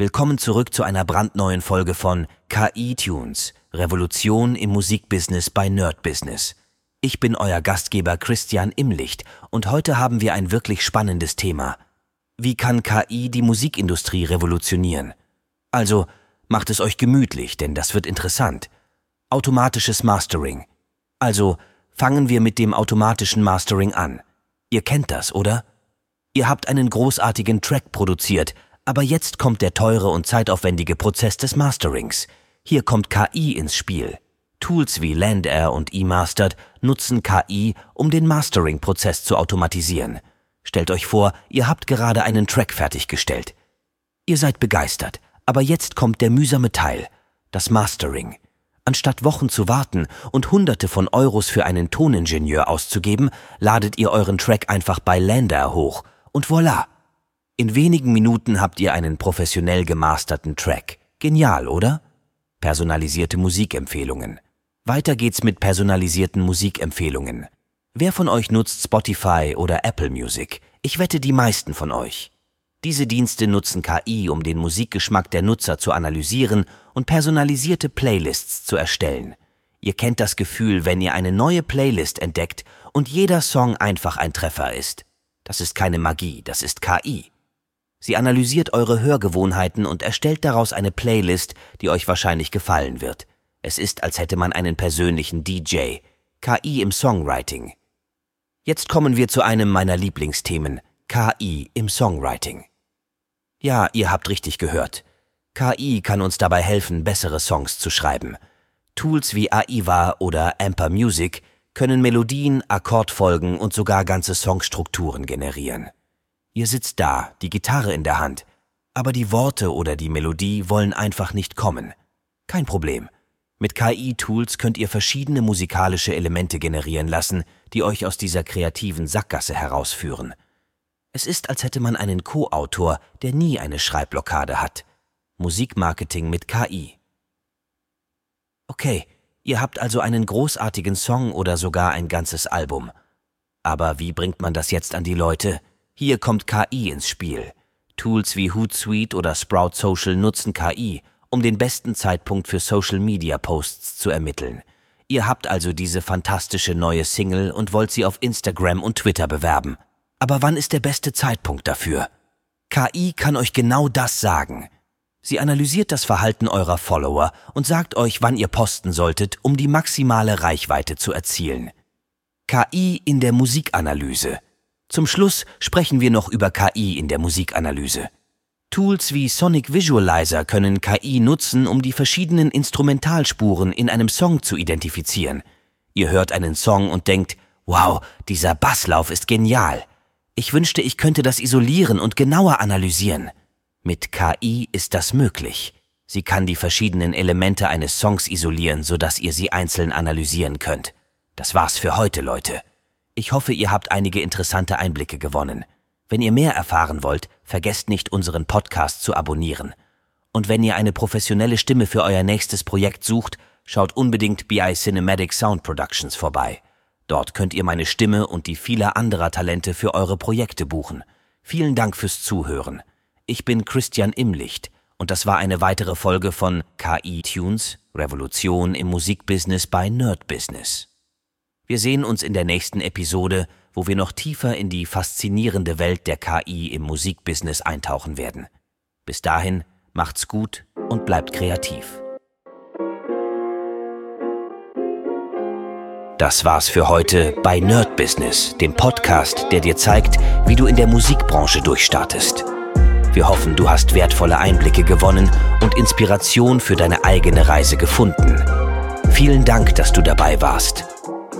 Willkommen zurück zu einer brandneuen Folge von KI Tunes, Revolution im Musikbusiness bei Nerd Business. Ich bin euer Gastgeber Christian Imlicht und heute haben wir ein wirklich spannendes Thema. Wie kann KI die Musikindustrie revolutionieren? Also, macht es euch gemütlich, denn das wird interessant. Automatisches Mastering. Also, fangen wir mit dem automatischen Mastering an. Ihr kennt das, oder? Ihr habt einen großartigen Track produziert, aber jetzt kommt der teure und zeitaufwendige Prozess des Masterings. Hier kommt KI ins Spiel. Tools wie LandAir und eMastered nutzen KI, um den Mastering-Prozess zu automatisieren. Stellt euch vor, ihr habt gerade einen Track fertiggestellt. Ihr seid begeistert, aber jetzt kommt der mühsame Teil, das Mastering. Anstatt Wochen zu warten und Hunderte von Euros für einen Toningenieur auszugeben, ladet ihr euren Track einfach bei LandAir hoch und voilà, in wenigen Minuten habt ihr einen professionell gemasterten Track. Genial, oder? Personalisierte Musikempfehlungen. Weiter geht's mit personalisierten Musikempfehlungen. Wer von euch nutzt Spotify oder Apple Music? Ich wette die meisten von euch. Diese Dienste nutzen KI, um den Musikgeschmack der Nutzer zu analysieren und personalisierte Playlists zu erstellen. Ihr kennt das Gefühl, wenn ihr eine neue Playlist entdeckt und jeder Song einfach ein Treffer ist. Das ist keine Magie, das ist KI. Sie analysiert eure Hörgewohnheiten und erstellt daraus eine Playlist, die euch wahrscheinlich gefallen wird. Es ist, als hätte man einen persönlichen DJ. KI im Songwriting. Jetzt kommen wir zu einem meiner Lieblingsthemen. KI im Songwriting. Ja, ihr habt richtig gehört. KI kann uns dabei helfen, bessere Songs zu schreiben. Tools wie AIVA oder Amper Music können Melodien, Akkordfolgen und sogar ganze Songstrukturen generieren. Ihr sitzt da, die Gitarre in der Hand, aber die Worte oder die Melodie wollen einfach nicht kommen. Kein Problem. Mit KI-Tools könnt ihr verschiedene musikalische Elemente generieren lassen, die euch aus dieser kreativen Sackgasse herausführen. Es ist, als hätte man einen Co-Autor, der nie eine Schreibblockade hat. Musikmarketing mit KI. Okay, ihr habt also einen großartigen Song oder sogar ein ganzes Album. Aber wie bringt man das jetzt an die Leute? Hier kommt KI ins Spiel. Tools wie Hootsuite oder Sprout Social nutzen KI, um den besten Zeitpunkt für Social Media Posts zu ermitteln. Ihr habt also diese fantastische neue Single und wollt sie auf Instagram und Twitter bewerben. Aber wann ist der beste Zeitpunkt dafür? KI kann euch genau das sagen. Sie analysiert das Verhalten eurer Follower und sagt euch, wann ihr posten solltet, um die maximale Reichweite zu erzielen. KI in der Musikanalyse. Zum Schluss sprechen wir noch über KI in der Musikanalyse. Tools wie Sonic Visualizer können KI nutzen, um die verschiedenen Instrumentalspuren in einem Song zu identifizieren. Ihr hört einen Song und denkt, wow, dieser Basslauf ist genial. Ich wünschte, ich könnte das isolieren und genauer analysieren. Mit KI ist das möglich. Sie kann die verschiedenen Elemente eines Songs isolieren, sodass ihr sie einzeln analysieren könnt. Das war's für heute, Leute. Ich hoffe, ihr habt einige interessante Einblicke gewonnen. Wenn ihr mehr erfahren wollt, vergesst nicht, unseren Podcast zu abonnieren. Und wenn ihr eine professionelle Stimme für euer nächstes Projekt sucht, schaut unbedingt BI Cinematic Sound Productions vorbei. Dort könnt ihr meine Stimme und die vieler anderer Talente für eure Projekte buchen. Vielen Dank fürs Zuhören. Ich bin Christian Imlicht und das war eine weitere Folge von KI Tunes, Revolution im Musikbusiness bei Nerd Business. Wir sehen uns in der nächsten Episode, wo wir noch tiefer in die faszinierende Welt der KI im Musikbusiness eintauchen werden. Bis dahin, macht's gut und bleibt kreativ. Das war's für heute bei Nerd Business, dem Podcast, der dir zeigt, wie du in der Musikbranche durchstartest. Wir hoffen, du hast wertvolle Einblicke gewonnen und Inspiration für deine eigene Reise gefunden. Vielen Dank, dass du dabei warst.